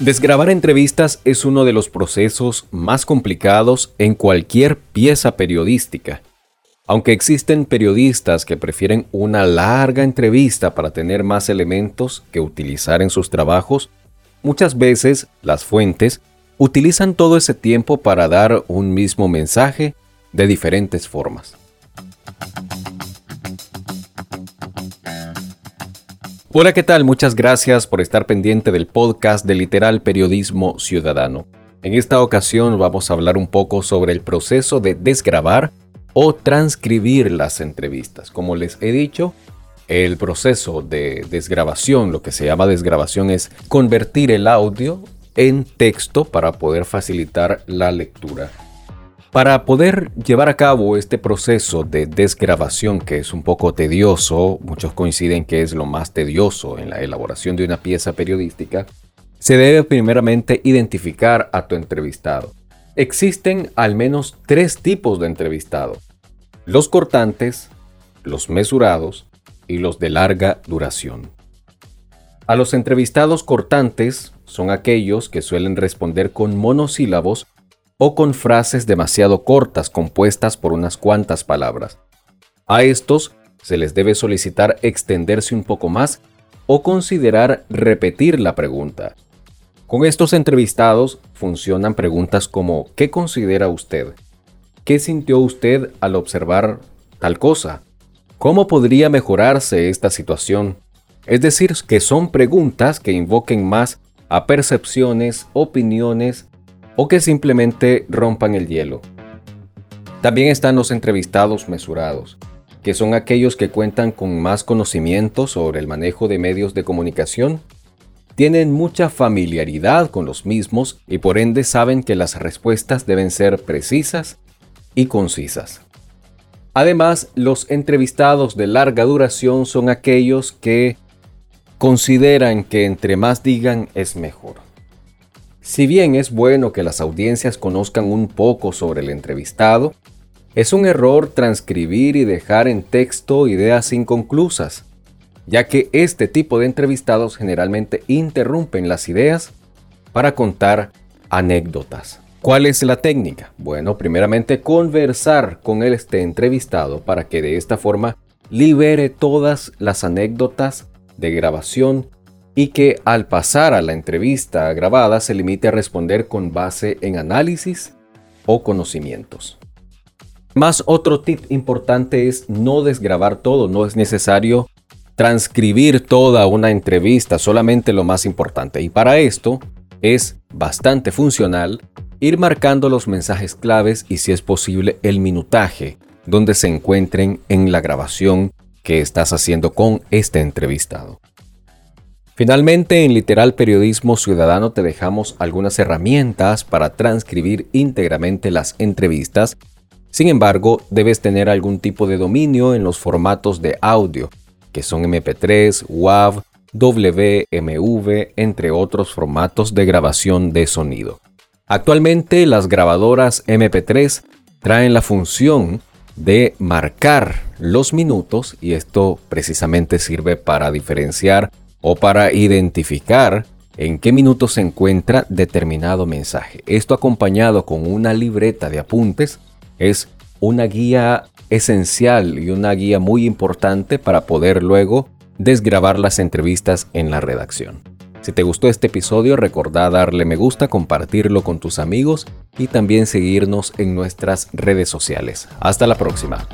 Desgrabar entrevistas es uno de los procesos más complicados en cualquier pieza periodística. Aunque existen periodistas que prefieren una larga entrevista para tener más elementos que utilizar en sus trabajos, muchas veces las fuentes utilizan todo ese tiempo para dar un mismo mensaje de diferentes formas. Hola, ¿qué tal? Muchas gracias por estar pendiente del podcast de Literal Periodismo Ciudadano. En esta ocasión vamos a hablar un poco sobre el proceso de desgrabar o transcribir las entrevistas. Como les he dicho, el proceso de desgrabación, lo que se llama desgrabación, es convertir el audio en texto para poder facilitar la lectura. Para poder llevar a cabo este proceso de desgrabación, que es un poco tedioso, muchos coinciden que es lo más tedioso en la elaboración de una pieza periodística, se debe primeramente identificar a tu entrevistado. Existen al menos tres tipos de entrevistado. Los cortantes, los mesurados y los de larga duración. A los entrevistados cortantes son aquellos que suelen responder con monosílabos o con frases demasiado cortas compuestas por unas cuantas palabras. A estos se les debe solicitar extenderse un poco más o considerar repetir la pregunta. Con estos entrevistados funcionan preguntas como ¿qué considera usted? ¿Qué sintió usted al observar tal cosa? ¿Cómo podría mejorarse esta situación? Es decir, que son preguntas que invoquen más a percepciones, opiniones o que simplemente rompan el hielo. También están los entrevistados mesurados, que son aquellos que cuentan con más conocimiento sobre el manejo de medios de comunicación, tienen mucha familiaridad con los mismos y por ende saben que las respuestas deben ser precisas y concisas. Además, los entrevistados de larga duración son aquellos que consideran que entre más digan es mejor. Si bien es bueno que las audiencias conozcan un poco sobre el entrevistado, es un error transcribir y dejar en texto ideas inconclusas, ya que este tipo de entrevistados generalmente interrumpen las ideas para contar anécdotas. ¿Cuál es la técnica? Bueno, primeramente conversar con este entrevistado para que de esta forma libere todas las anécdotas de grabación y que al pasar a la entrevista grabada se limite a responder con base en análisis o conocimientos. Más otro tip importante es no desgrabar todo, no es necesario transcribir toda una entrevista, solamente lo más importante. Y para esto es bastante funcional ir marcando los mensajes claves y si es posible el minutaje donde se encuentren en la grabación que estás haciendo con este entrevistado. Finalmente, en Literal Periodismo Ciudadano te dejamos algunas herramientas para transcribir íntegramente las entrevistas. Sin embargo, debes tener algún tipo de dominio en los formatos de audio, que son MP3, WAV, WMV, entre otros formatos de grabación de sonido. Actualmente las grabadoras MP3 traen la función de marcar los minutos y esto precisamente sirve para diferenciar o para identificar en qué minuto se encuentra determinado mensaje. Esto acompañado con una libreta de apuntes es una guía esencial y una guía muy importante para poder luego desgrabar las entrevistas en la redacción. Si te gustó este episodio, recordá darle me gusta, compartirlo con tus amigos y también seguirnos en nuestras redes sociales. Hasta la próxima.